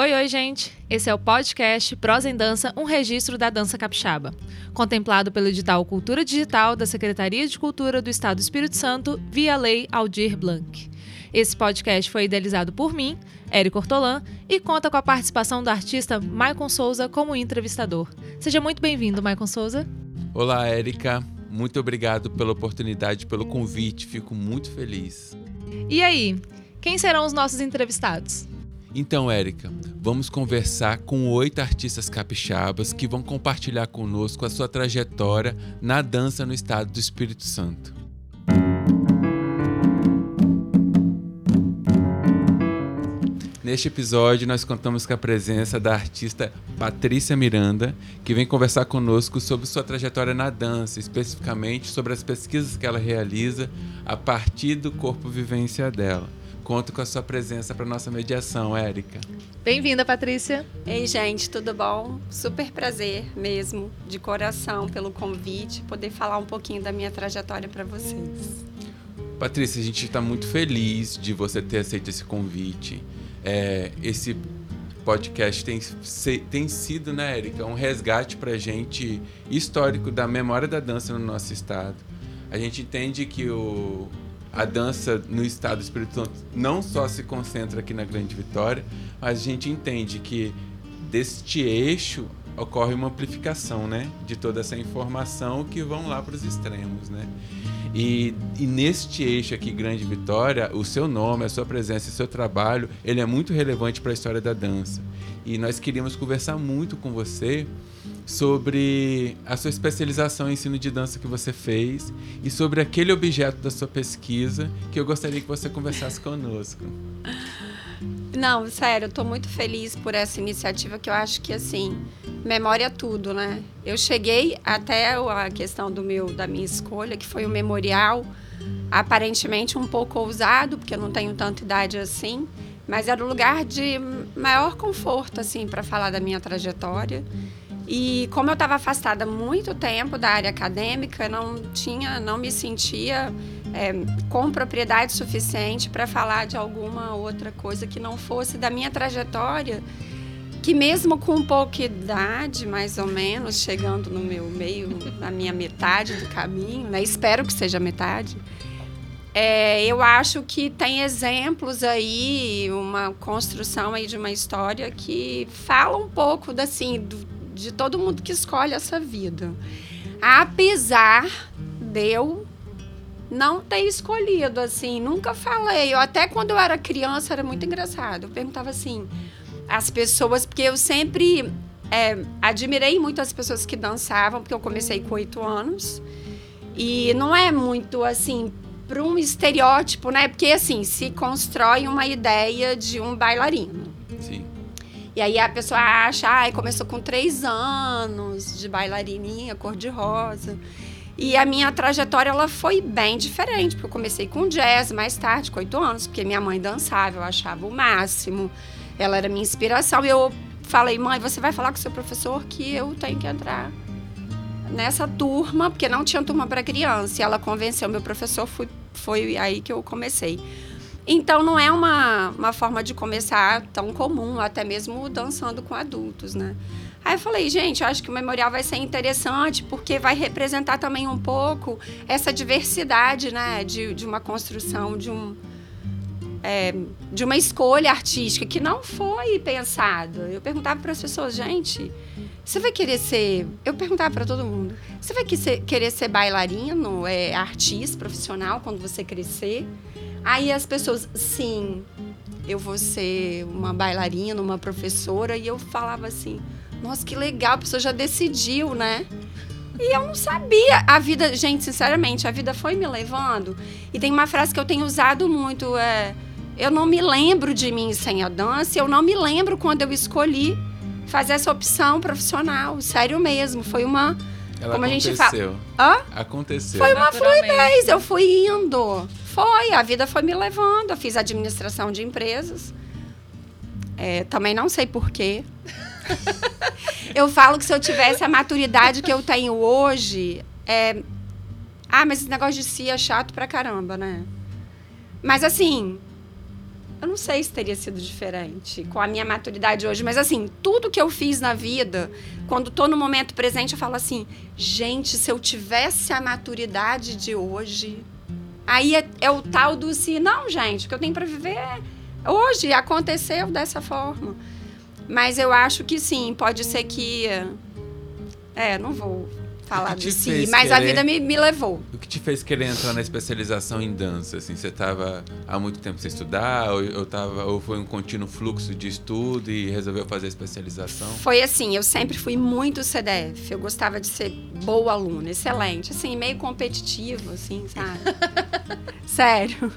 Oi, oi, gente! Esse é o podcast Prosa em Dança, um registro da dança capixaba. Contemplado pelo edital Cultura Digital da Secretaria de Cultura do Estado do Espírito Santo, via Lei Aldir Blanc. Esse podcast foi idealizado por mim, Érico Ortolan, e conta com a participação do artista Maicon Souza como entrevistador. Seja muito bem-vindo, Maicon Souza. Olá, Érica. Muito obrigado pela oportunidade, pelo convite. Fico muito feliz. E aí, quem serão os nossos entrevistados? Então, Érica, vamos conversar com oito artistas capixabas que vão compartilhar conosco a sua trajetória na dança no estado do Espírito Santo. Neste episódio, nós contamos com a presença da artista Patrícia Miranda, que vem conversar conosco sobre sua trajetória na dança, especificamente sobre as pesquisas que ela realiza a partir do corpo vivência dela. Conto com a sua presença para nossa mediação, Érica. Bem-vinda, Patrícia. Ei, gente, tudo bom? Super prazer mesmo, de coração, pelo convite, poder falar um pouquinho da minha trajetória para vocês. Patrícia, a gente está muito feliz de você ter aceito esse convite. É, esse podcast tem, tem sido, né, Érica, um resgate para a gente histórico da memória da dança no nosso estado. A gente entende que o, a dança no estado do Espírito Santo não só se concentra aqui na Grande Vitória, mas a gente entende que deste eixo ocorre uma amplificação, né, de toda essa informação que vão lá para os extremos, né? E, e, neste eixo aqui, Grande Vitória, o seu nome, a sua presença, o seu trabalho, ele é muito relevante para a história da dança. E nós queríamos conversar muito com você sobre a sua especialização em ensino de dança que você fez e sobre aquele objeto da sua pesquisa que eu gostaria que você conversasse conosco. Não, sério, eu tô muito feliz por essa iniciativa que eu acho que assim, memória é tudo, né? Eu cheguei até a questão do meu da minha escolha, que foi o memorial, aparentemente um pouco ousado, porque eu não tenho tanta idade assim, mas era o lugar de maior conforto assim para falar da minha trajetória. E como eu estava afastada muito tempo da área acadêmica, não tinha, não me sentia é, com propriedade suficiente para falar de alguma outra coisa que não fosse da minha trajetória, que mesmo com pouca idade, mais ou menos, chegando no meu meio, na minha metade do caminho, né? espero que seja metade, é, eu acho que tem exemplos aí, uma construção aí de uma história que fala um pouco assim, do, de todo mundo que escolhe essa vida. Apesar de eu não ter escolhido, assim, nunca falei. Eu, até quando eu era criança era muito engraçado. Eu perguntava assim, as pessoas, porque eu sempre é, admirei muito as pessoas que dançavam, porque eu comecei com oito anos. E não é muito assim para um estereótipo, né? Porque assim se constrói uma ideia de um bailarino. Sim. E aí a pessoa acha, ai, começou com três anos de bailarininha, cor-de-rosa. E a minha trajetória ela foi bem diferente, porque eu comecei com jazz mais tarde, com oito anos, porque minha mãe dançava, eu achava o máximo. Ela era minha inspiração. E eu falei, mãe, você vai falar com o seu professor que eu tenho que entrar nessa turma, porque não tinha turma para criança. E ela convenceu meu professor, foi, foi aí que eu comecei. Então não é uma, uma forma de começar tão comum, até mesmo dançando com adultos, né? Aí eu falei, gente, eu acho que o memorial vai ser interessante porque vai representar também um pouco essa diversidade, né? De, de uma construção, de um. É, de uma escolha artística que não foi pensada. Eu perguntava para as pessoas, gente, você vai querer ser. Eu perguntava para todo mundo: você vai querer ser bailarino, é, artista, profissional quando você crescer? Aí as pessoas, sim, eu vou ser uma bailarina, uma professora, e eu falava assim, nossa, que legal, a pessoa já decidiu, né? E eu não sabia. A vida, gente, sinceramente, a vida foi me levando. E tem uma frase que eu tenho usado muito, é eu não me lembro de mim sem a dança, eu não me lembro quando eu escolhi fazer essa opção profissional. Sério mesmo, foi uma Ela como aconteceu. a gente fala. Hã? Aconteceu. Foi uma fluidez, eu fui indo. Foi, a vida foi me levando. Eu fiz administração de empresas. É, também não sei porquê. eu falo que se eu tivesse a maturidade que eu tenho hoje, é... ah, mas esse negócio de si é chato pra caramba, né? Mas assim, eu não sei se teria sido diferente com a minha maturidade hoje, mas assim, tudo que eu fiz na vida, quando tô no momento presente, eu falo assim, gente, se eu tivesse a maturidade de hoje, aí é, é o tal do se, não, gente, o que eu tenho para viver é hoje, aconteceu dessa forma. Mas eu acho que sim, pode ser que. É, não vou falar de si, mas querer, a vida me, me levou. O que te fez querer entrar na especialização em dança? Assim, você estava há muito tempo sem estudar, ou, ou, tava, ou foi um contínuo fluxo de estudo e resolveu fazer a especialização? Foi assim, eu sempre fui muito CDF, eu gostava de ser boa aluna, excelente, assim, meio competitivo, assim, sabe? Sério.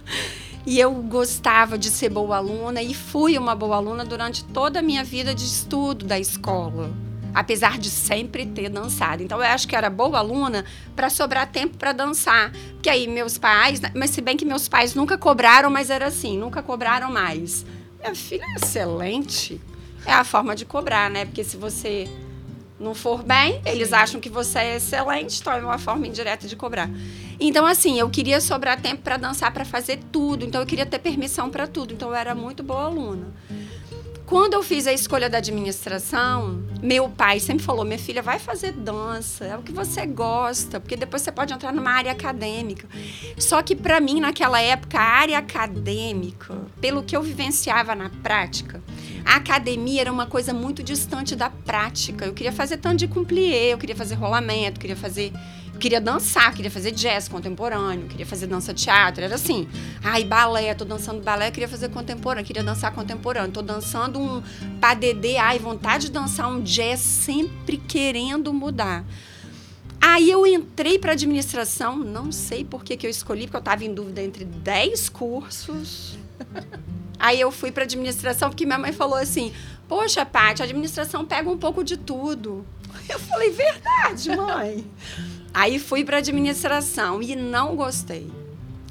E eu gostava de ser boa aluna e fui uma boa aluna durante toda a minha vida de estudo da escola apesar de sempre ter dançado. Então eu acho que era boa aluna para sobrar tempo para dançar. Porque aí meus pais, né, mas se bem que meus pais nunca cobraram, mas era assim, nunca cobraram mais. Minha filha é excelente. É a forma de cobrar, né? Porque se você não for bem, eles acham que você é excelente, então é uma forma indireta de cobrar. Então assim, eu queria sobrar tempo para dançar, para fazer tudo. Então eu queria ter permissão para tudo. Então eu era muito boa aluna. Quando eu fiz a escolha da administração, meu pai sempre falou: minha filha, vai fazer dança, é o que você gosta, porque depois você pode entrar numa área acadêmica. Só que para mim, naquela época, a área acadêmica, pelo que eu vivenciava na prática, a academia era uma coisa muito distante da prática. Eu queria fazer tanto de cumplir, eu queria fazer rolamento, queria fazer queria dançar, queria fazer jazz contemporâneo, queria fazer dança teatro, era assim. Ai, balé, tô dançando balé, queria fazer contemporâneo, queria dançar contemporâneo. Tô dançando um padedê, ai, vontade de dançar um jazz, sempre querendo mudar. Aí eu entrei para administração, não sei por que, que eu escolhi, porque eu estava em dúvida entre 10 cursos. Aí eu fui para administração porque minha mãe falou assim: "Poxa, Paty, a administração pega um pouco de tudo". Eu falei: "Verdade, mãe". Aí fui para administração e não gostei.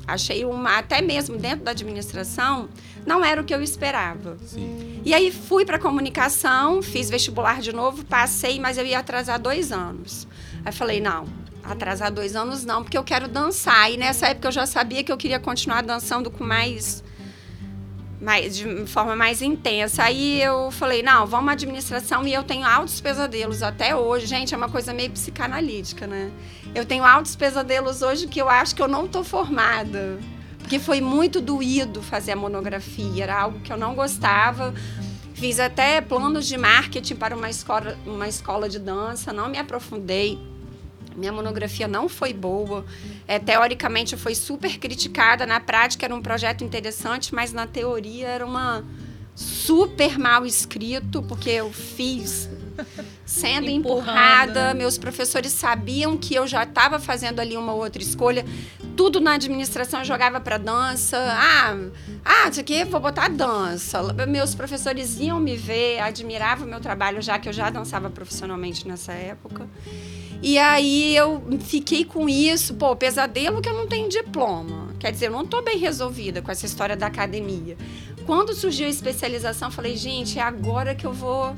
Achei uma, até mesmo dentro da administração, não era o que eu esperava. Sim. E aí fui para comunicação, fiz vestibular de novo, passei, mas eu ia atrasar dois anos. Aí falei, não, atrasar dois anos não, porque eu quero dançar. E nessa época eu já sabia que eu queria continuar dançando com mais mais, de forma mais intensa. Aí eu falei, não, vamos à administração e eu tenho altos pesadelos até hoje. Gente, é uma coisa meio psicanalítica, né? Eu tenho altos pesadelos hoje que eu acho que eu não tô formada. Porque foi muito doído fazer a monografia, era algo que eu não gostava. Fiz até planos de marketing para uma escola, uma escola de dança, não me aprofundei. Minha monografia não foi boa. É, teoricamente, foi super criticada. Na prática, era um projeto interessante, mas na teoria era uma super mal escrito, porque eu fiz sendo empurrada. Meus professores sabiam que eu já estava fazendo ali uma outra escolha. Tudo na administração eu jogava para dança. Ah, ah, isso aqui vou botar dança. Meus professores iam me ver, admiravam o meu trabalho, já que eu já dançava profissionalmente nessa época. E aí eu fiquei com isso, pô, pesadelo que eu não tenho diploma. Quer dizer, eu não estou bem resolvida com essa história da academia. Quando surgiu a especialização, falei, gente, é agora que eu vou.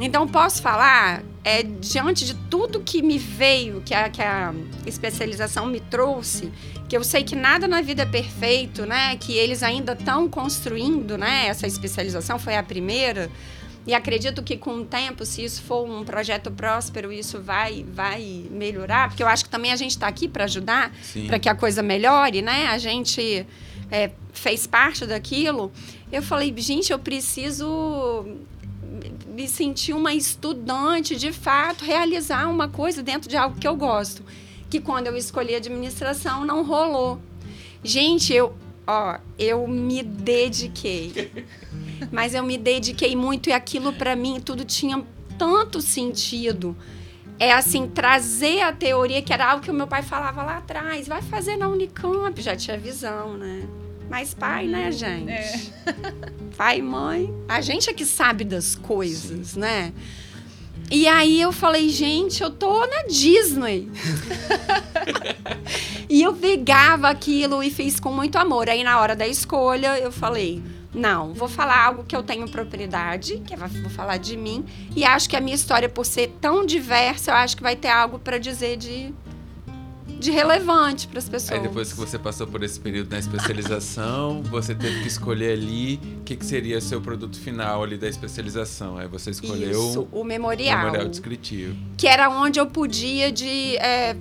Então, posso falar, é, diante de tudo que me veio, que a, que a especialização me trouxe, que eu sei que nada na vida é perfeito, né? Que eles ainda estão construindo, né? Essa especialização foi a primeira. E acredito que com o tempo, se isso for um projeto próspero, isso vai, vai melhorar, porque eu acho que também a gente está aqui para ajudar, para que a coisa melhore, né? A gente é, fez parte daquilo. Eu falei, gente, eu preciso me sentir uma estudante, de fato, realizar uma coisa dentro de algo que eu gosto. Que quando eu escolhi administração não rolou. Gente, eu, ó, eu me dediquei. Mas eu me dediquei muito e aquilo para mim tudo tinha tanto sentido. É assim, trazer a teoria, que era algo que o meu pai falava lá atrás, vai fazer na Unicamp, já tinha visão, né? Mas pai, né, gente? É. Pai e mãe. A gente é que sabe das coisas, Sim. né? E aí eu falei, gente, eu tô na Disney. e eu pegava aquilo e fiz com muito amor. Aí na hora da escolha, eu falei, não, vou falar algo que eu tenho propriedade, que vou falar de mim, e acho que a minha história, por ser tão diversa, eu acho que vai ter algo para dizer de, de relevante para as pessoas. Aí depois que você passou por esse período na especialização, você teve que escolher ali o que, que seria seu produto final ali da especialização. Aí você escolheu Isso, o memorial. o memorial descritivo. Que era onde eu podia de. É,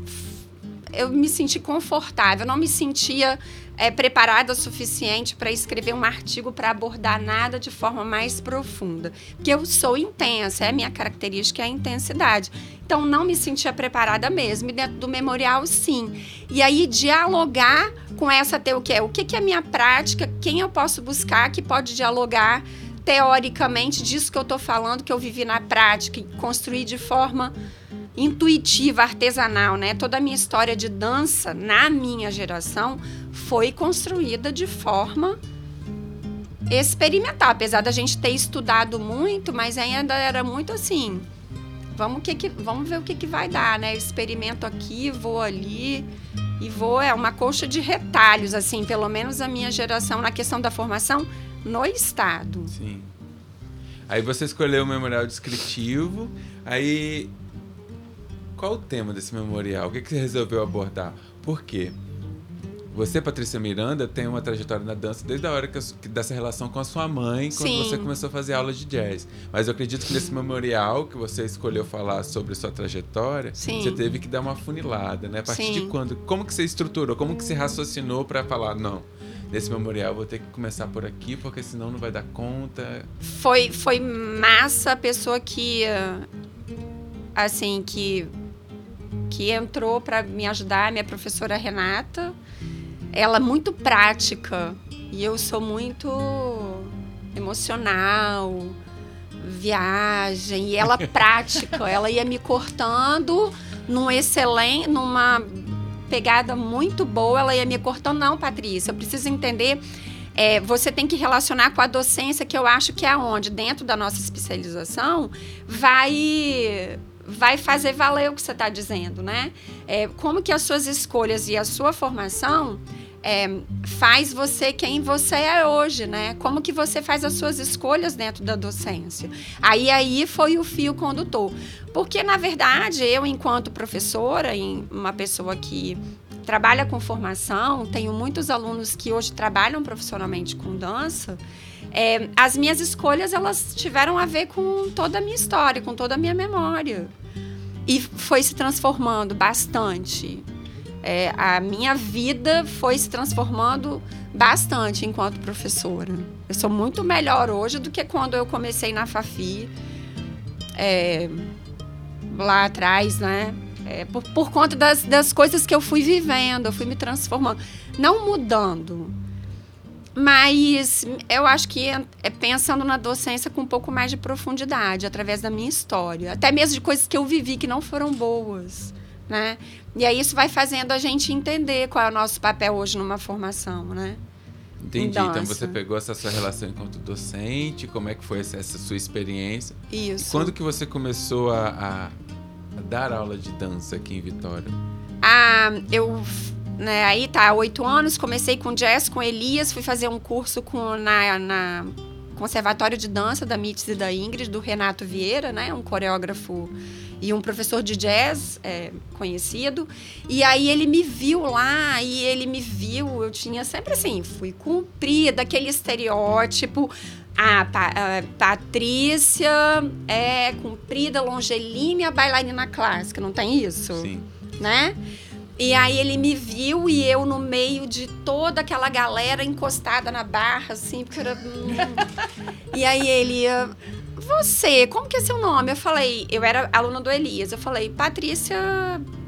eu me senti confortável, eu não me sentia é, preparada o suficiente para escrever um artigo para abordar nada de forma mais profunda. Porque eu sou intensa, é a minha característica é a intensidade. Então não me sentia preparada mesmo. E dentro do memorial, sim. E aí dialogar com essa ter o que é, o que, é a minha prática, quem eu posso buscar que pode dialogar teoricamente disso que eu estou falando, que eu vivi na prática e construí de forma intuitiva, artesanal, né? Toda a minha história de dança na minha geração foi construída de forma experimental, apesar da gente ter estudado muito, mas ainda era muito assim. Vamos, que que, vamos ver o que, que vai dar, né? Eu experimento aqui, vou ali e vou. É uma coxa de retalhos, assim, pelo menos a minha geração na questão da formação no Estado. Sim. Aí você escolheu o memorial descritivo, aí qual o tema desse memorial? O que, que você resolveu abordar? Por quê? Você, Patrícia Miranda, tem uma trajetória na dança desde a hora que, dessa relação com a sua mãe, quando Sim. você começou a fazer aula de jazz. Mas eu acredito que nesse memorial que você escolheu falar sobre sua trajetória, Sim. você teve que dar uma funilada, né? A partir Sim. de quando? Como que você estruturou? Como que você raciocinou para falar, não, nesse memorial eu vou ter que começar por aqui, porque senão não vai dar conta. Foi, foi massa a pessoa que, eh, assim, que, que entrou para me ajudar, minha professora Renata. Ela é muito prática e eu sou muito emocional, viagem, e ela prática. ela ia me cortando num excelente, numa pegada muito boa, ela ia me cortando. Não, Patrícia, eu preciso entender é, você tem que relacionar com a docência, que eu acho que é aonde, dentro da nossa especialização, vai vai fazer valer o que você está dizendo, né? É, como que as suas escolhas e a sua formação é, faz você quem você é hoje, né? Como que você faz as suas escolhas dentro da docência? Aí aí foi o fio condutor, porque na verdade eu enquanto professora, em uma pessoa que trabalha com formação, tenho muitos alunos que hoje trabalham profissionalmente com dança. É, as minhas escolhas elas tiveram a ver com toda a minha história, com toda a minha memória. E foi se transformando bastante. É, a minha vida foi se transformando bastante enquanto professora. Eu sou muito melhor hoje do que quando eu comecei na Fafi, é, lá atrás, né? É, por, por conta das, das coisas que eu fui vivendo, eu fui me transformando. Não mudando, mas eu acho que é, pensando na docência com um pouco mais de profundidade, através da minha história. Até mesmo de coisas que eu vivi que não foram boas, né? E aí isso vai fazendo a gente entender qual é o nosso papel hoje numa formação, né? Entendi. Então você pegou essa sua relação enquanto docente, como é que foi essa, essa sua experiência? Isso. Quando que você começou a, a- a dar aula de dança aqui em Vitória? Ah, eu, né, aí tá, oito anos, comecei com jazz, com Elias, fui fazer um curso com, na, na Conservatório de Dança da Mites e da Ingrid, do Renato Vieira, né, um coreógrafo e um professor de jazz é, conhecido. E aí ele me viu lá, e ele me viu, eu tinha sempre assim, fui cumprida, aquele estereótipo, a, Pa- a Patrícia é comprida, longelínea, bailarina clássica, não tem isso? Sim. né? E aí ele me viu e eu no meio de toda aquela galera encostada na barra, assim, porque era. hum. e aí ele. ah, Você, como que é seu nome? Eu falei, eu era aluna do Elias. Eu falei, Patrícia,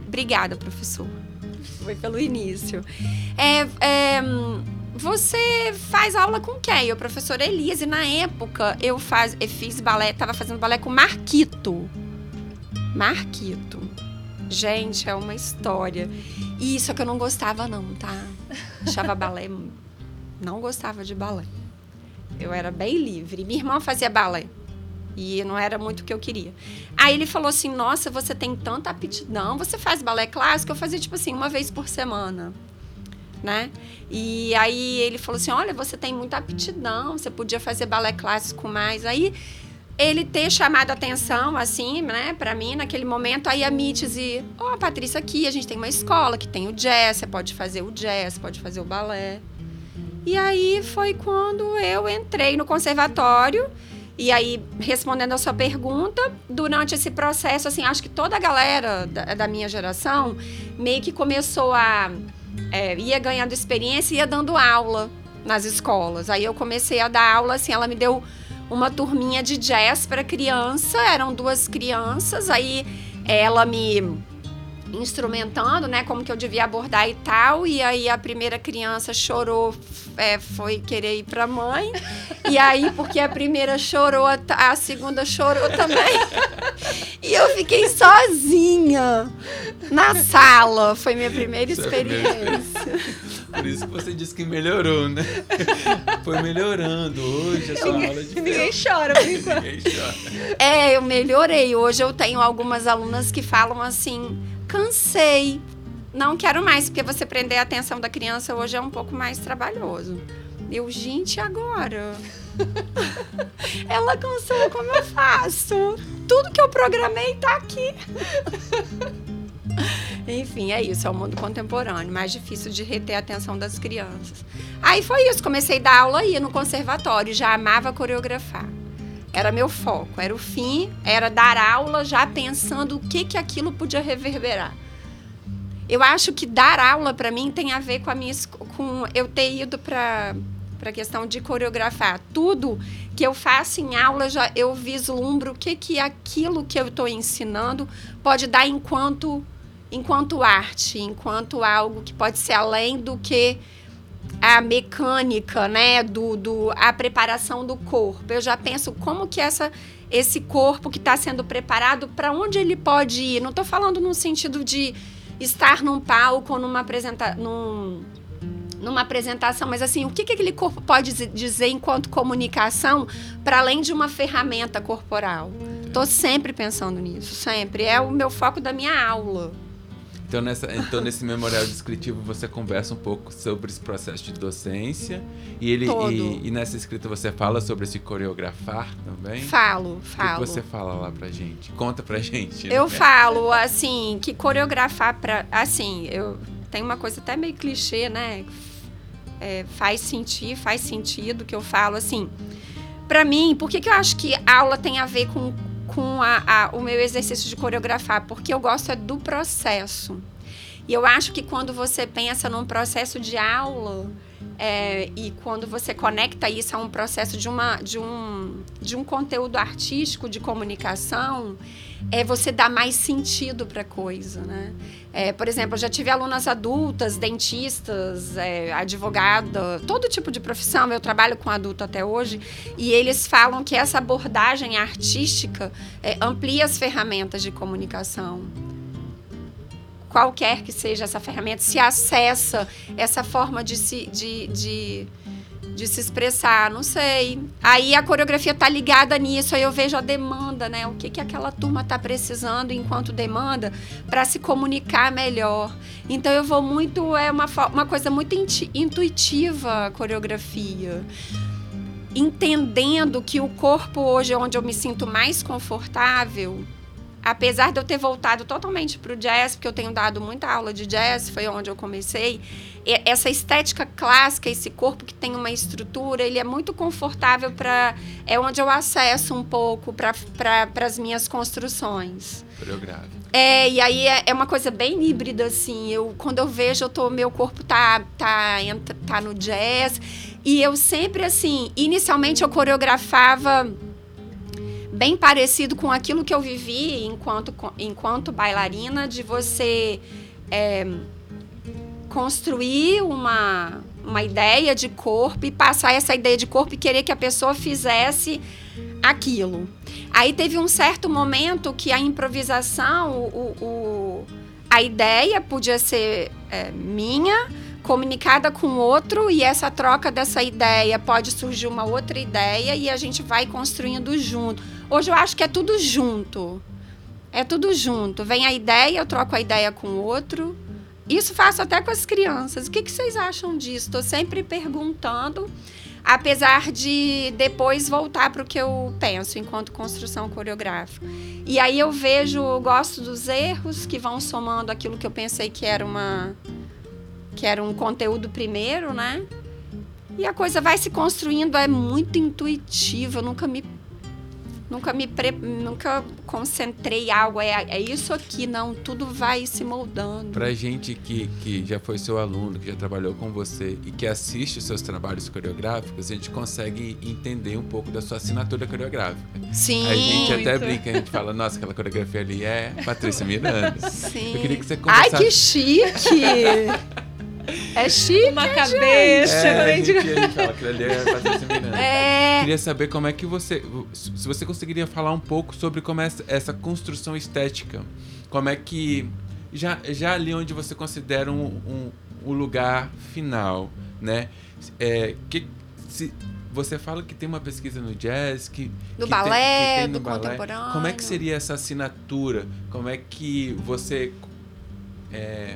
obrigada, professor. Foi pelo início. É, é, você faz aula com quem? O professor Elias. E na época eu, faz, eu fiz balé, tava fazendo balé com Marquito. Marquito. Gente, é uma história. E isso que eu não gostava, não, tá? Achava balé. Não gostava de balé. Eu era bem livre. Minha irmã fazia balé. E não era muito o que eu queria. Aí ele falou assim: Nossa, você tem tanta aptidão. Você faz balé clássico? Eu fazia, tipo assim, uma vez por semana. Né? E aí ele falou assim: Olha, você tem muita aptidão. Você podia fazer balé clássico mais. Aí ele ter chamado atenção, assim, né, pra mim, naquele momento, aí a Mitzi, ó, oh, Patrícia, aqui a gente tem uma escola que tem o jazz, você pode fazer o jazz, pode fazer o balé. E aí foi quando eu entrei no conservatório. E aí, respondendo a sua pergunta, durante esse processo, assim, acho que toda a galera da, da minha geração meio que começou a. É, ia ganhando experiência ia dando aula nas escolas. Aí eu comecei a dar aula, assim, ela me deu uma turminha de jazz para criança, eram duas crianças, aí ela me instrumentando, né, como que eu devia abordar e tal, e aí a primeira criança chorou, é, foi querer ir pra mãe, e aí porque a primeira chorou, a segunda chorou também, e eu fiquei sozinha na sala, foi minha primeira experiência. Por isso que você disse que melhorou, né? Foi melhorando. Hoje a sua ninguém, aula de Ninguém chora, por enquanto. Ninguém chora. É, eu melhorei. Hoje eu tenho algumas alunas que falam assim: cansei, não quero mais, porque você prender a atenção da criança hoje é um pouco mais trabalhoso. Eu, gente, agora? Ela cansou, como eu faço? Tudo que eu programei tá aqui. Enfim, é isso, é o mundo contemporâneo, mais difícil de reter a atenção das crianças. Aí foi isso, comecei a dar aula aí no conservatório, já amava coreografar. Era meu foco, era o fim, era dar aula já pensando o que que aquilo podia reverberar. Eu acho que dar aula para mim tem a ver com a minha com eu ter ido para para a questão de coreografar. Tudo que eu faço em aula, já eu vislumbro o que que aquilo que eu estou ensinando pode dar enquanto enquanto arte, enquanto algo que pode ser além do que a mecânica, né, do, do a preparação do corpo. Eu já penso como que essa esse corpo que está sendo preparado, para onde ele pode ir. Não estou falando no sentido de estar num palco ou numa, apresenta num, numa apresentação, mas assim, o que, que aquele corpo pode dizer enquanto comunicação para além de uma ferramenta corporal? Estou sempre pensando nisso, sempre. É o meu foco da minha aula. Então, nessa, então, nesse memorial descritivo, você conversa um pouco sobre esse processo de docência. E, ele, e, e, nessa escrita você fala sobre esse coreografar também? Falo, falo. O que você fala lá pra gente? Conta pra gente. Eu né? falo, assim, que coreografar pra. Assim, eu. Tem uma coisa até meio clichê, né? É, faz sentir, faz sentido que eu falo assim. Para mim, por que, que eu acho que aula tem a ver com com a, a, o meu exercício de coreografar, porque eu gosto é do processo. E eu acho que quando você pensa num processo de aula, é, e quando você conecta isso a um processo de, uma, de, um, de um conteúdo artístico de comunicação, é você dá mais sentido para a coisa, né? É, por exemplo, eu já tive alunas adultas, dentistas, é, advogada, todo tipo de profissão. Eu trabalho com adulto até hoje e eles falam que essa abordagem artística é, amplia as ferramentas de comunicação qualquer que seja essa ferramenta, se acessa essa forma de se, de, de, de se expressar, não sei. Aí a coreografia tá ligada nisso, aí eu vejo a demanda, né? O que, que aquela turma tá precisando enquanto demanda para se comunicar melhor. Então eu vou muito, é uma, uma coisa muito intuitiva a coreografia entendendo que o corpo hoje é onde eu me sinto mais confortável, apesar de eu ter voltado totalmente para o jazz, porque eu tenho dado muita aula de jazz, foi onde eu comecei, essa estética clássica, esse corpo que tem uma estrutura, ele é muito confortável para. É onde eu acesso um pouco para pra, as minhas construções. Coreográfico. É, e aí é, é, uma coisa bem híbrida, assim. Eu, quando eu vejo, eu tô, meu corpo tá, tá, tá no jazz. E eu sempre, assim, inicialmente eu coreografava bem parecido com aquilo que eu vivi enquanto, enquanto bailarina, de você é, construir uma, uma ideia de corpo e passar essa ideia de corpo e querer que a pessoa fizesse aquilo. Aí teve um certo momento que a improvisação, o, o a ideia podia ser é, minha, comunicada com outro e essa troca dessa ideia pode surgir uma outra ideia e a gente vai construindo junto. Hoje eu acho que é tudo junto. É tudo junto. Vem a ideia, eu troco a ideia com o outro. Isso faço até com as crianças. O que, que vocês acham disso? Estou sempre perguntando. apesar de depois voltar para o que eu penso enquanto construção coreográfica. E aí eu vejo, gosto dos erros que vão somando aquilo que eu pensei que era uma que era um conteúdo primeiro, né? E a coisa vai se construindo, é muito intuitivo, eu nunca me nunca me pre... nunca concentrei algo é, é isso aqui não tudo vai se moldando. Pra gente que, que já foi seu aluno que já trabalhou com você e que assiste os seus trabalhos coreográficos a gente consegue entender um pouco da sua assinatura coreográfica. Sim a gente muito. até brinca a gente fala nossa aquela coreografia ali é Patrícia Miranda. Sim. Eu queria que você conversasse ai que chique É chique, Uma hein, cabeça. É, gente- a gente fala ali é. É. Queria saber como é que você. Se você conseguiria falar um pouco sobre como é essa, essa construção estética. Como é que. Já, já ali onde você considera um, um, um lugar final, né? É, que, se, você fala que tem uma pesquisa no jazz, que. Do que balé, tem, que tem no do balé. contemporâneo. Como é que seria essa assinatura? Como é que você. é,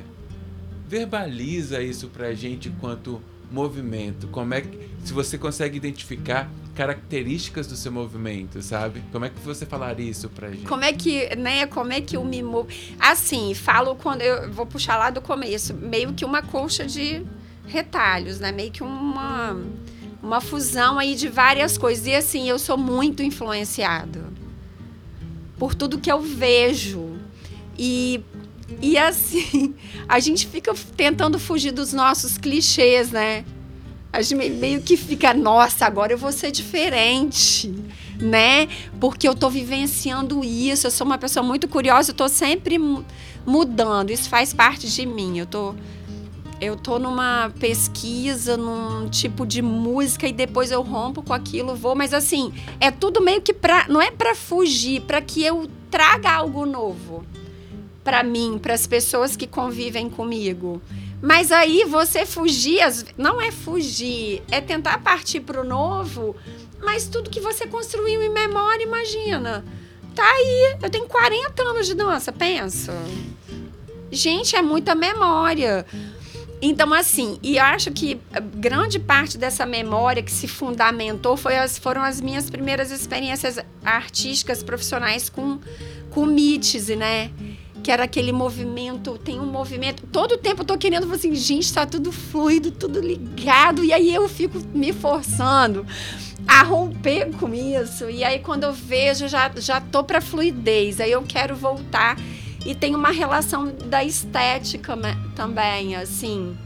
verbaliza isso pra gente enquanto movimento? Como é que se você consegue identificar características do seu movimento, sabe? Como é que você falaria isso pra gente? Como é que, né, como é que eu me movo? Assim, falo quando eu vou puxar lá do começo, meio que uma colcha de retalhos, né? Meio que uma uma fusão aí de várias coisas. E assim, eu sou muito influenciado por tudo que eu vejo. E e assim, a gente fica tentando fugir dos nossos clichês, né? A gente me- meio que fica, nossa, agora eu vou ser diferente, né? Porque eu tô vivenciando isso, eu sou uma pessoa muito curiosa, eu tô sempre mu- mudando, isso faz parte de mim. Eu tô eu tô numa pesquisa, num tipo de música e depois eu rompo com aquilo, vou, mas assim, é tudo meio que pra, não é pra fugir, pra que eu traga algo novo pra mim, para as pessoas que convivem comigo. Mas aí você fugir, não é fugir, é tentar partir pro novo, mas tudo que você construiu em memória, imagina. Tá aí, eu tenho 40 anos de dança, pensa. Gente, é muita memória. Então, assim, e acho que a grande parte dessa memória que se fundamentou foi as, foram as minhas primeiras experiências artísticas profissionais com, com Mítize, né? Que era aquele movimento, tem um movimento. Todo tempo eu tô querendo assim, gente, tá tudo fluido, tudo ligado. E aí eu fico me forçando a romper com isso. E aí quando eu vejo, já, já tô pra fluidez. Aí eu quero voltar. E tem uma relação da estética também, assim.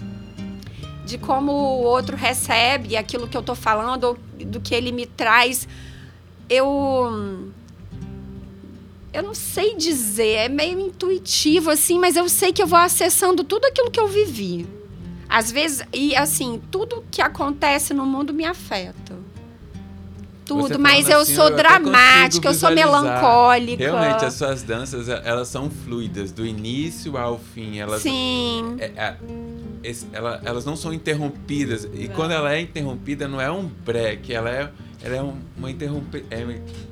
De como o outro recebe aquilo que eu tô falando, ou do que ele me traz. Eu. Eu não sei dizer, é meio intuitivo, assim, mas eu sei que eu vou acessando tudo aquilo que eu vivi. Às vezes, e assim, tudo que acontece no mundo me afeta. Tudo, mas eu assim, sou eu dramática, eu sou melancólica. Realmente, as suas danças, elas são fluidas, do início ao fim. Elas, Sim. é- é- ela- elas não são interrompidas. E quando ela é interrompida, não é um break, ela é, ela é um- uma, é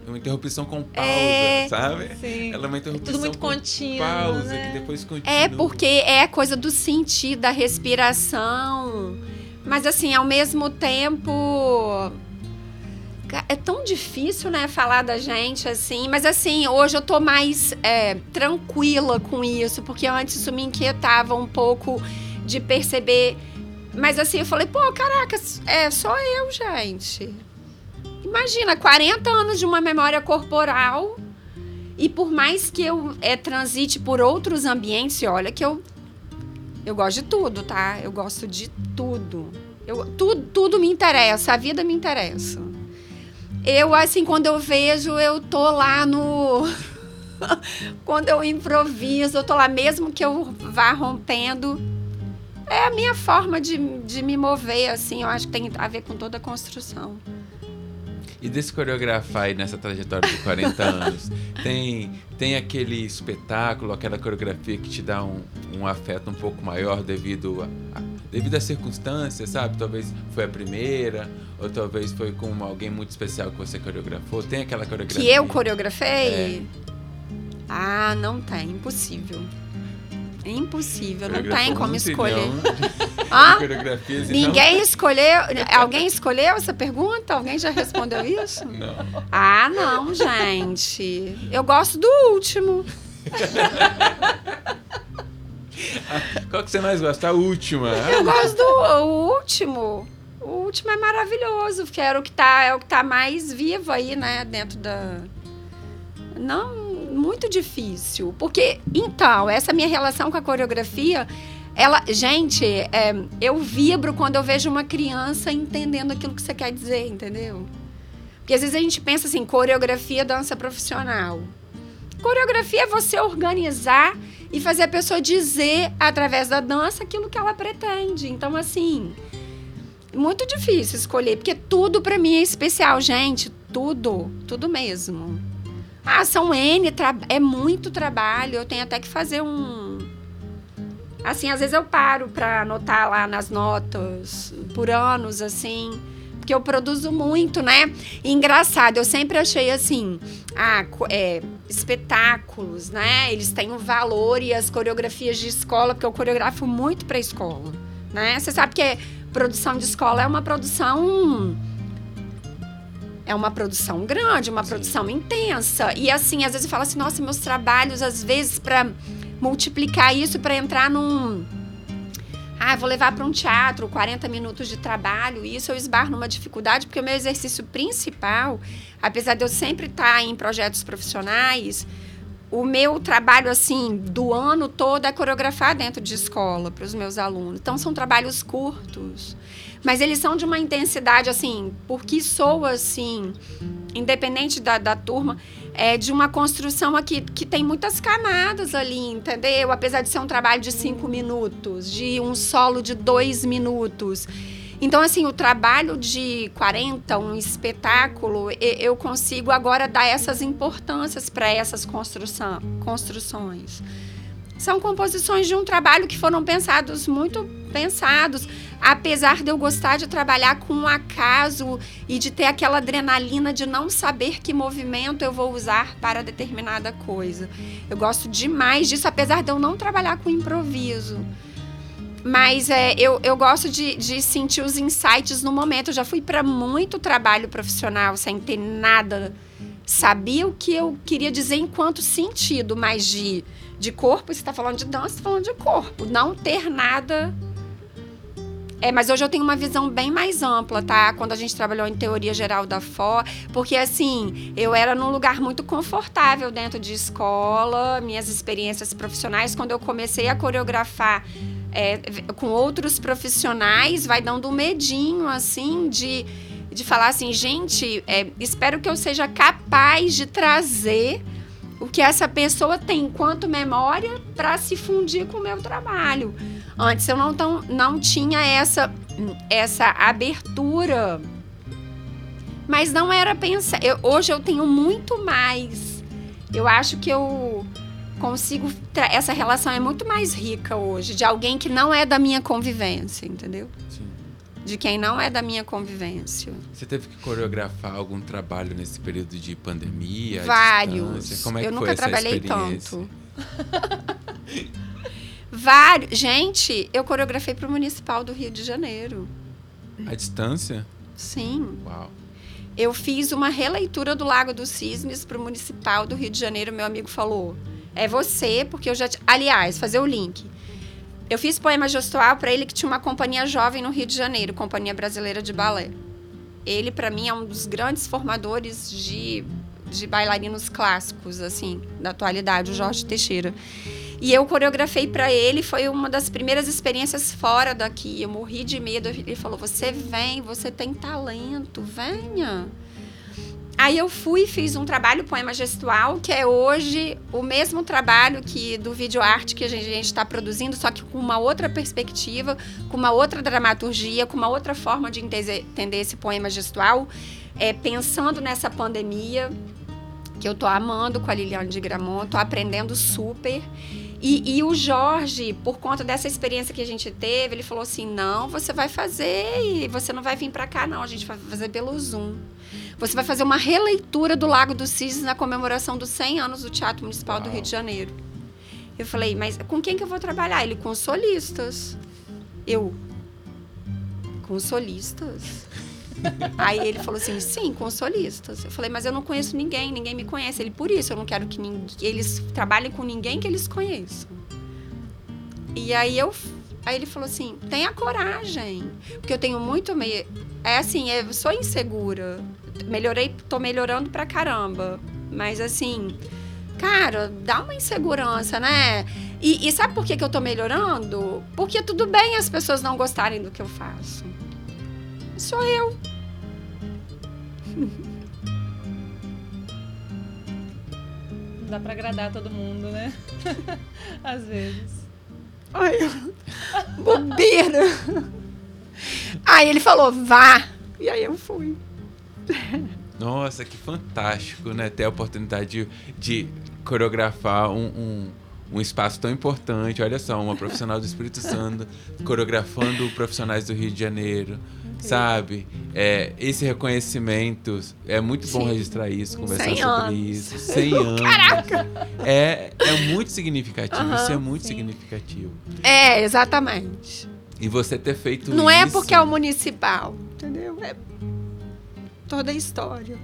uma- interrupção com pausa, É. sabe? Sim. Ela é uma É interrupção tudo muito com contínuo, pausa, né? que depois continua. É porque é coisa do sentir, da respiração. Mas assim, ao mesmo tempo. É tão difícil, né, falar da gente assim. Mas assim, hoje eu tô mais é, tranquila com isso, porque antes isso me inquietava um pouco de perceber. Mas assim, eu falei, pô, caraca, é só eu, gente. Imagina, 40 anos de uma memória corporal. E por mais que eu é, transite por outros ambientes, olha que eu eu gosto de tudo, tá? Eu gosto de tudo. Eu, tudo, tudo me interessa, a vida me interessa. Eu, assim, quando eu vejo, eu tô lá no. quando eu improviso, eu tô lá, mesmo que eu vá rompendo. É a minha forma de, de me mover, assim. Eu acho que tem a ver com toda a construção. E desse coreografar aí nessa trajetória de 40 anos, tem, tem aquele espetáculo, aquela coreografia que te dá um, um afeto um pouco maior devido a, a- devido às circunstâncias, sabe? Talvez foi a primeira, ou talvez foi com alguém muito especial que você coreografou. Tem aquela coreografia? Que eu coreografei? Ah, não tem, impossível. Impossível, não tem como um escolher. e Ninguém escolheu. Alguém escolheu essa pergunta? Alguém já respondeu isso? Não, não. Ah, não, gente. Eu gosto do último. Qual que você mais gosta? A última. Eu gosto do último. O último é maravilhoso, porque era o que tá, é o que tá mais vivo aí, né, dentro da Não, muito difícil, porque então, essa minha relação com a coreografia, ela, gente, é, eu vibro quando eu vejo uma criança entendendo aquilo que você quer dizer, entendeu? Porque às vezes a gente pensa assim, coreografia, dança profissional. Coreografia é você organizar e fazer a pessoa dizer através da dança aquilo que ela pretende. Então, assim, muito difícil escolher, porque tudo pra mim é especial, gente. Tudo, tudo mesmo. Ah, são N, é muito trabalho. Eu tenho até que fazer um. Assim, às vezes eu paro pra anotar lá nas notas por anos, assim. Porque eu produzo muito, né? Engraçado, eu sempre achei assim, ah, é, espetáculos, né? Eles têm um valor e as coreografias de escola, porque eu coreografo muito pra escola, né? Você sabe que produção de escola é uma produção é uma produção grande, uma Sim. produção intensa. E assim, às vezes eu falo assim, nossa, meus trabalhos, às vezes, para multiplicar isso, para entrar num. Ah, vou levar para um teatro 40 minutos de trabalho. E isso eu esbarro numa dificuldade, porque o meu exercício principal, apesar de eu sempre estar em projetos profissionais, o meu trabalho, assim, do ano todo é coreografar dentro de escola para os meus alunos. Então, são trabalhos curtos. Mas eles são de uma intensidade, assim, porque sou, assim, independente da, da turma, é de uma construção aqui que tem muitas camadas ali, entendeu? Apesar de ser um trabalho de cinco minutos, de um solo de dois minutos. Então, assim, o trabalho de 40, um espetáculo, eu consigo agora dar essas importâncias para essas construções. São composições de um trabalho que foram pensados, muito pensados. Apesar de eu gostar de trabalhar com um acaso e de ter aquela adrenalina de não saber que movimento eu vou usar para determinada coisa. Eu gosto demais disso, apesar de eu não trabalhar com improviso. Mas é, eu, eu gosto de, de sentir os insights no momento. Eu já fui para muito trabalho profissional sem ter nada. Sabia o que eu queria dizer enquanto sentido, mas de, de corpo, você está falando de dança, está falando de corpo. Não ter nada. É, mas hoje eu tenho uma visão bem mais ampla, tá? Quando a gente trabalhou em teoria geral da FO, porque assim, eu era num lugar muito confortável dentro de escola, minhas experiências profissionais, quando eu comecei a coreografar é, com outros profissionais, vai dando um medinho, assim, de, de falar assim, gente, é, espero que eu seja capaz de trazer o que essa pessoa tem enquanto memória para se fundir com o meu trabalho. Antes eu não, tão, não tinha essa, essa abertura. Mas não era pensar. Eu, hoje eu tenho muito mais. Eu acho que eu consigo. Essa relação é muito mais rica hoje, de alguém que não é da minha convivência, entendeu? Sim. De quem não é da minha convivência. Você teve que coreografar algum trabalho nesse período de pandemia? Vários. Como é eu que nunca foi trabalhei tanto. Vários. Gente, eu coreografei para o Municipal do Rio de Janeiro. À distância? Sim. Uau. Eu fiz uma releitura do Lago dos Cisnes para o Municipal do Rio de Janeiro. Meu amigo falou: é você, porque eu já. Aliás, fazer o link. Eu fiz poema gestual para ele que tinha uma companhia jovem no Rio de Janeiro, Companhia Brasileira de Balé. Ele, para mim, é um dos grandes formadores de, de bailarinos clássicos, assim, da atualidade, o Jorge Teixeira. E eu coreografei para ele, foi uma das primeiras experiências fora daqui. Eu morri de medo. Ele falou: Você vem, você tem talento, venha. Aí eu fui e fiz um trabalho poema gestual, que é hoje o mesmo trabalho que do vídeo arte que a gente está produzindo, só que com uma outra perspectiva, com uma outra dramaturgia, com uma outra forma de entender, esse poema gestual, é, pensando nessa pandemia que eu tô amando com a Liliane de Gramont, tô aprendendo super. E, e o Jorge, por conta dessa experiência que a gente teve, ele falou assim: não, você vai fazer e você não vai vir para cá, não. A gente vai fazer pelo Zoom. Você vai fazer uma releitura do Lago dos Cisnes na comemoração dos 100 anos do Teatro Municipal do Uau. Rio de Janeiro. Eu falei, mas com quem que eu vou trabalhar? Ele, com solistas. Eu, com solistas? Aí ele falou assim, sim, com solistas. Eu falei, mas eu não conheço ninguém, ninguém me conhece. Ele, por isso, eu não quero que ninguém, eles trabalhem com ninguém que eles conheçam. E aí eu Aí ele falou assim: tenha coragem. Porque eu tenho muito meio. É assim, eu sou insegura. Melhorei, tô melhorando pra caramba. Mas assim, cara, dá uma insegurança, né? E, e sabe por que, que eu tô melhorando? Porque tudo bem as pessoas não gostarem do que eu faço. Sou eu. Dá pra agradar todo mundo, né? Às vezes. Ai, bobeira. Aí ele falou, vá. E aí eu fui. Nossa, que fantástico, né? Ter a oportunidade de, de coreografar um, um, um, espaço tão importante. Olha só, uma profissional do Espírito Santo coreografando profissionais do Rio de Janeiro. Sabe? É, esse reconhecimento, é muito bom Sim. registrar isso, conversar sobre anos. isso. 100 anos. Caraca! É, é muito significativo, uhum, isso é muito sim. significativo. É, exatamente. E você ter feito Não é isso... é porque é o municipal, entendeu? É toda a história.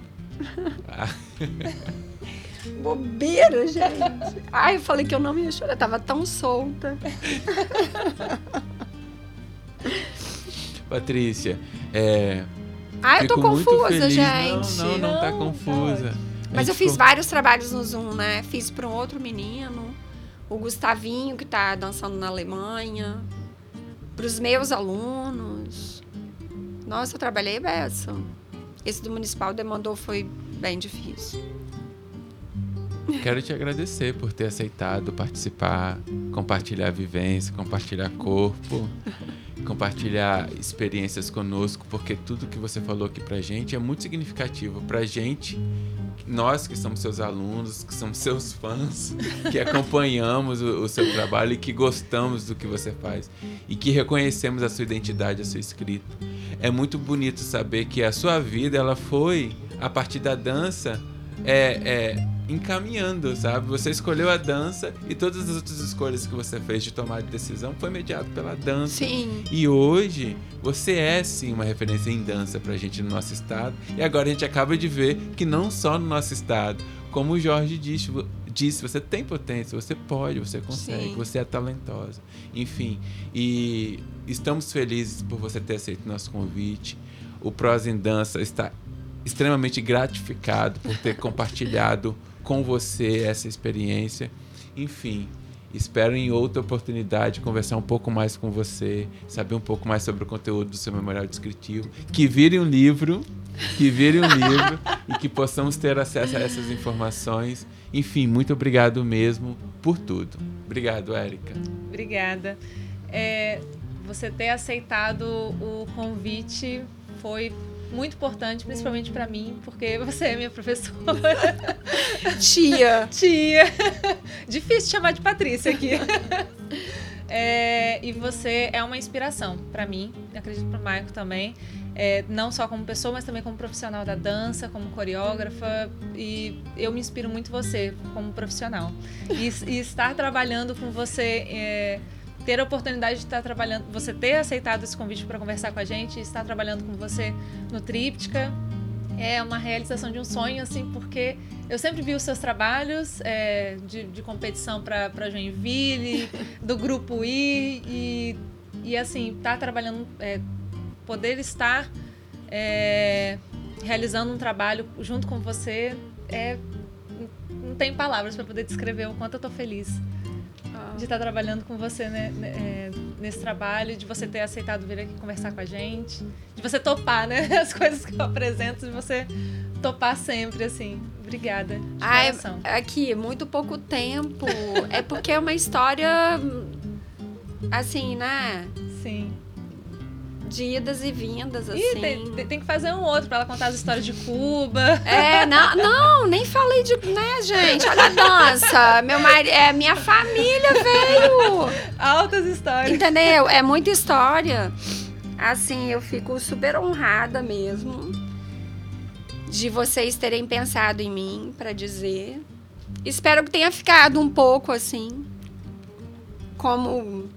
Ah. Bobeira, gente. Ai, eu falei que eu não ia chorar, eu tava tão solta. Patrícia, é. Ah, eu tô confusa, gente. Não, não, não tá confusa. Mas eu fiz ficou... vários trabalhos no Zoom, né? Fiz para um outro menino, o Gustavinho, que tá dançando na Alemanha, para os meus alunos. Nossa, eu trabalhei beça. Esse do municipal demandou foi bem difícil. Quero te agradecer por ter aceitado participar, compartilhar a vivência, compartilhar corpo compartilhar experiências conosco, porque tudo que você falou aqui pra gente é muito significativo pra gente, nós que somos seus alunos, que somos seus fãs, que acompanhamos o, o seu trabalho e que gostamos do que você faz e que reconhecemos a sua identidade, a sua escrita. É muito bonito saber que a sua vida ela foi a partir da dança é, é encaminhando, sabe? Você escolheu a dança e todas as outras escolhas que você fez de tomar de decisão foi mediado pela dança. Sim. E hoje você é sim uma referência em dança pra gente no nosso estado. E agora a gente acaba de ver que não só no nosso estado, como o Jorge disse, disse você tem potência, você pode, você consegue, sim. você é talentosa. Enfim, e estamos felizes por você ter aceito nosso convite. O Prosa em Dança está extremamente gratificado por ter compartilhado com você essa experiência. Enfim, espero em outra oportunidade conversar um pouco mais com você, saber um pouco mais sobre o conteúdo do seu memorial descritivo, que vire um livro, que vire um livro e que possamos ter acesso a essas informações. Enfim, muito obrigado mesmo por tudo. Obrigado, Érica. Obrigada. É, você ter aceitado o convite foi muito importante, principalmente para mim, porque você é minha professora. Tia. Tia. Difícil chamar de Patrícia aqui. É, e você é uma inspiração para mim, acredito para o Maico também, é, não só como pessoa, mas também como profissional da dança, como coreógrafa, e eu me inspiro muito você como profissional. E, e estar trabalhando com você é, ter a oportunidade de estar trabalhando, você ter aceitado esse convite para conversar com a gente, estar trabalhando com você no Tríptica, é uma realização de um sonho, assim, porque eu sempre vi os seus trabalhos é, de, de, competição para Joinville, do Grupo I, e, e assim, estar tá trabalhando, é, poder estar é, realizando um trabalho junto com você, é, não tem palavras para poder descrever o quanto eu estou feliz de estar trabalhando com você né, é, nesse trabalho, de você ter aceitado vir aqui conversar com a gente, de você topar, né? As coisas que eu apresento, de você topar sempre, assim. Obrigada. Ai, aqui, muito pouco tempo. é porque é uma história assim, né? Sim de idas e vindas, assim. Ih, tem, tem, que fazer um outro para ela contar as histórias de Cuba. É, não, não, nem falei de. Né, gente? Olha a dança. Meu marido. É, minha família veio. Altas histórias. Entendeu? É muita história. Assim, eu fico super honrada mesmo de vocês terem pensado em mim para dizer. Espero que tenha ficado um pouco assim como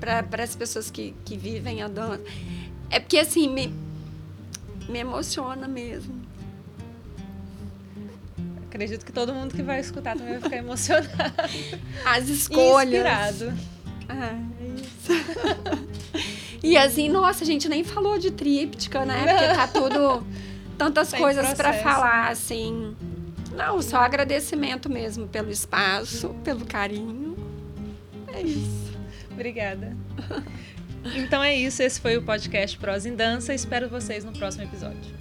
para as pessoas que, que vivem a dança. É porque, assim, me, me emociona mesmo. Acredito que todo mundo que vai escutar também vai ficar emocionado. As escolhas. Inspirado. Ah, é isso. e assim, nossa, a gente nem falou de tríptica, né? Porque tá tudo. Tantas Tem coisas para falar, assim. Não, só agradecimento mesmo pelo espaço, pelo carinho. É isso. Obrigada. Então é isso, esse foi o podcast Prosa em Dança. Espero vocês no próximo episódio.